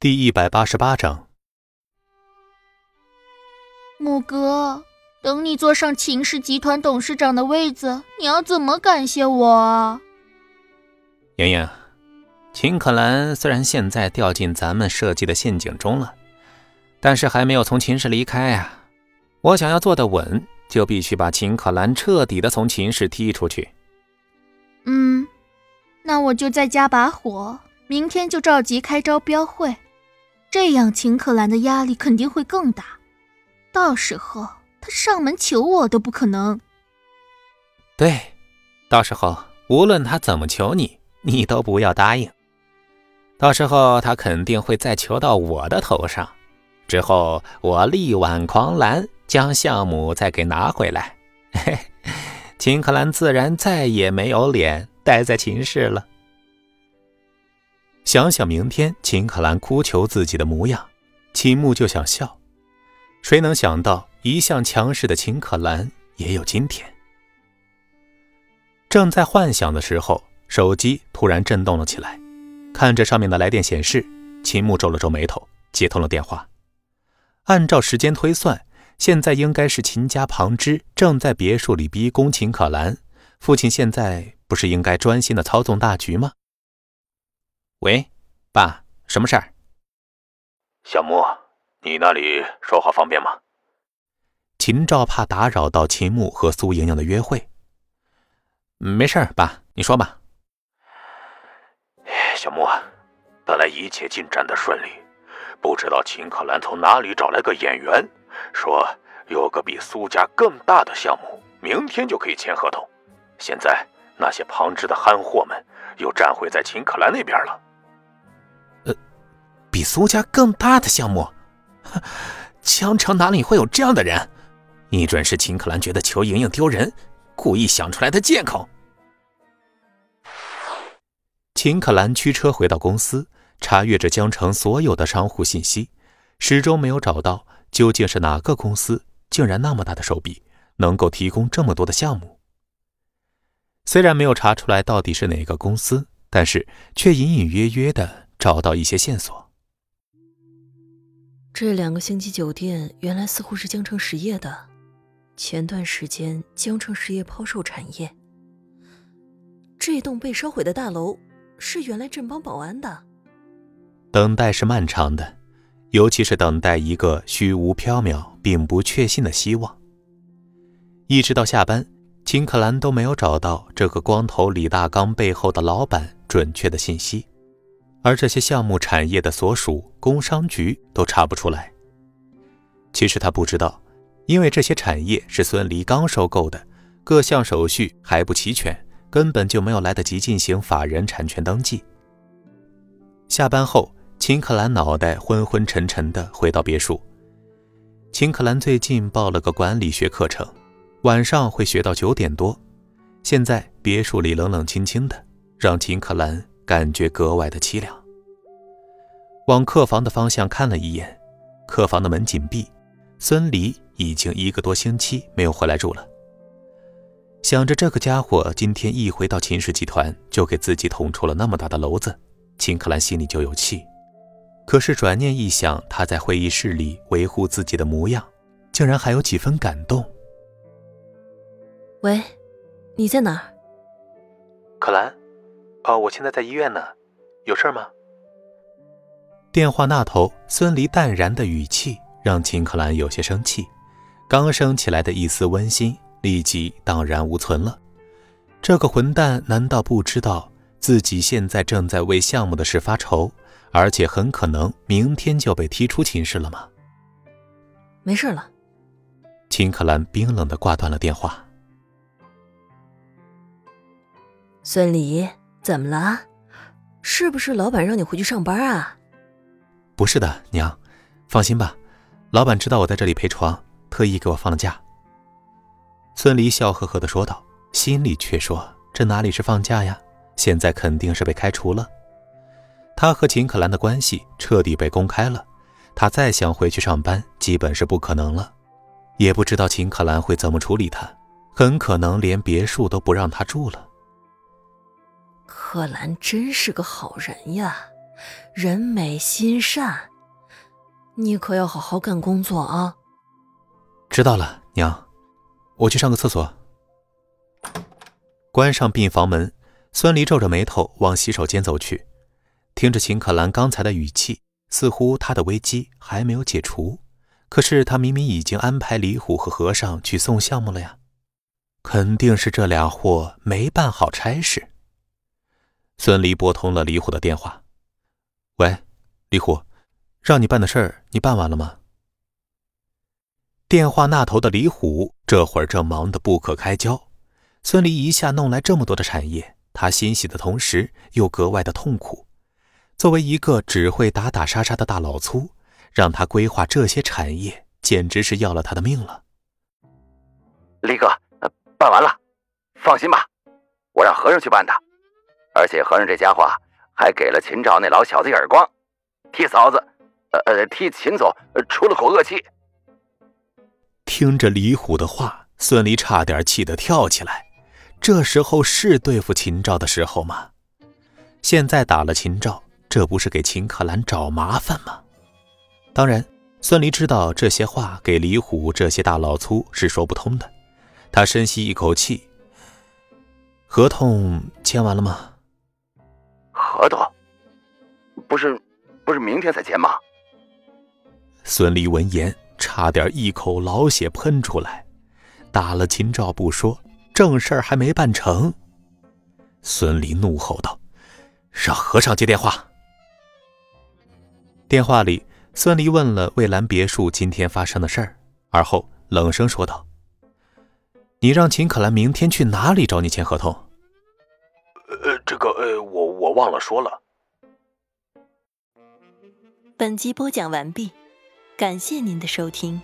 第一百八十八章，木哥，等你坐上秦氏集团董事长的位子，你要怎么感谢我？莹莹，秦可兰虽然现在掉进咱们设计的陷阱中了，但是还没有从秦氏离开啊。我想要坐得稳，就必须把秦可兰彻底的从秦氏踢出去。嗯，那我就再加把火，明天就召集开招标会。这样，秦可兰的压力肯定会更大，到时候他上门求我都不可能。对，到时候无论他怎么求你，你都不要答应。到时候他肯定会再求到我的头上，之后我力挽狂澜，将项目再给拿回来。嘿，秦可兰自然再也没有脸待在秦氏了。想想明天秦可兰哭求自己的模样，秦牧就想笑。谁能想到一向强势的秦可兰也有今天？正在幻想的时候，手机突然震动了起来。看着上面的来电显示，秦牧皱了皱眉头，接通了电话。按照时间推算，现在应该是秦家旁支正在别墅里逼宫秦可兰，父亲现在不是应该专心的操纵大局吗？喂，爸，什么事儿？小木，你那里说话方便吗？秦照怕打扰到秦牧和苏莹莹的约会。没事儿，爸，你说吧。小木，本来一切进展的顺利，不知道秦可兰从哪里找来个演员，说有个比苏家更大的项目，明天就可以签合同。现在那些旁支的憨货们又站回在秦可兰那边了。比苏家更大的项目，江城哪里会有这样的人？一准是秦可兰觉得裘莹莹丢人，故意想出来的借口。秦可兰驱车回到公司，查阅着江城所有的商户信息，始终没有找到究竟是哪个公司竟然那么大的手笔，能够提供这么多的项目。虽然没有查出来到底是哪个公司，但是却隐隐约约的找到一些线索。这两个星级酒店原来似乎是江城实业的。前段时间，江城实业抛售产业。这栋被烧毁的大楼是原来镇邦保安的。等待是漫长的，尤其是等待一个虚无缥缈、并不确信的希望。一直到下班，秦可兰都没有找到这个光头李大刚背后的老板准确的信息。而这些项目产业的所属工商局都查不出来。其实他不知道，因为这些产业是孙离刚收购的，各项手续还不齐全，根本就没有来得及进行法人产权登记。下班后，秦可兰脑袋昏昏沉沉的回到别墅。秦可兰最近报了个管理学课程，晚上会学到九点多。现在别墅里冷冷清清的，让秦可兰。感觉格外的凄凉。往客房的方向看了一眼，客房的门紧闭，孙离已经一个多星期没有回来住了。想着这个家伙今天一回到秦氏集团，就给自己捅出了那么大的篓子，秦可兰心里就有气。可是转念一想，他在会议室里维护自己的模样，竟然还有几分感动。喂，你在哪儿？可兰。哦，我现在在医院呢，有事吗？电话那头，孙离淡然的语气让秦可兰有些生气，刚升起来的一丝温馨立即荡然无存了。这个混蛋难道不知道自己现在正在为项目的事发愁，而且很可能明天就被踢出寝室了吗？没事了。秦可兰冰冷的挂断了电话。孙离。怎么了？是不是老板让你回去上班啊？不是的，娘，放心吧，老板知道我在这里陪床，特意给我放了假。孙离笑呵呵的说道，心里却说：这哪里是放假呀？现在肯定是被开除了。他和秦可兰的关系彻底被公开了，他再想回去上班，基本是不可能了。也不知道秦可兰会怎么处理他，很可能连别墅都不让他住了。柯兰真是个好人呀，人美心善，你可要好好干工作啊！知道了，娘，我去上个厕所。关上病房门，孙离皱着眉头往洗手间走去，听着秦可兰刚才的语气，似乎他的危机还没有解除。可是他明明已经安排李虎和和尚去送项目了呀，肯定是这俩货没办好差事。孙离拨通了李虎的电话：“喂，李虎，让你办的事儿你办完了吗？”电话那头的李虎这会儿正忙得不可开交。孙离一下弄来这么多的产业，他欣喜的同时又格外的痛苦。作为一个只会打打杀杀的大老粗。让他规划这些产业，简直是要了他的命了。李哥，办完了，放心吧，我让和尚去办的，而且和尚这家伙还给了秦赵那老小子一耳光，替嫂子，呃呃，替秦总出了口恶气。听着李虎的话，孙离差点气得跳起来。这时候是对付秦赵的时候吗？现在打了秦赵，这不是给秦可兰找麻烦吗？当然，孙离知道这些话给李虎这些大老粗是说不通的。他深吸一口气：“合同签完了吗？”“合同？不是，不是明天才签吗？”孙离闻言，差点一口老血喷出来。打了秦赵不说，正事儿还没办成。孙离怒吼道：“让和尚接电话。”电话里。孙离问了蔚蓝别墅今天发生的事儿，而后冷声说道：“你让秦可兰明天去哪里找你签合同？”“呃，这个，呃，我我忘了说了。”本集播讲完毕，感谢您的收听。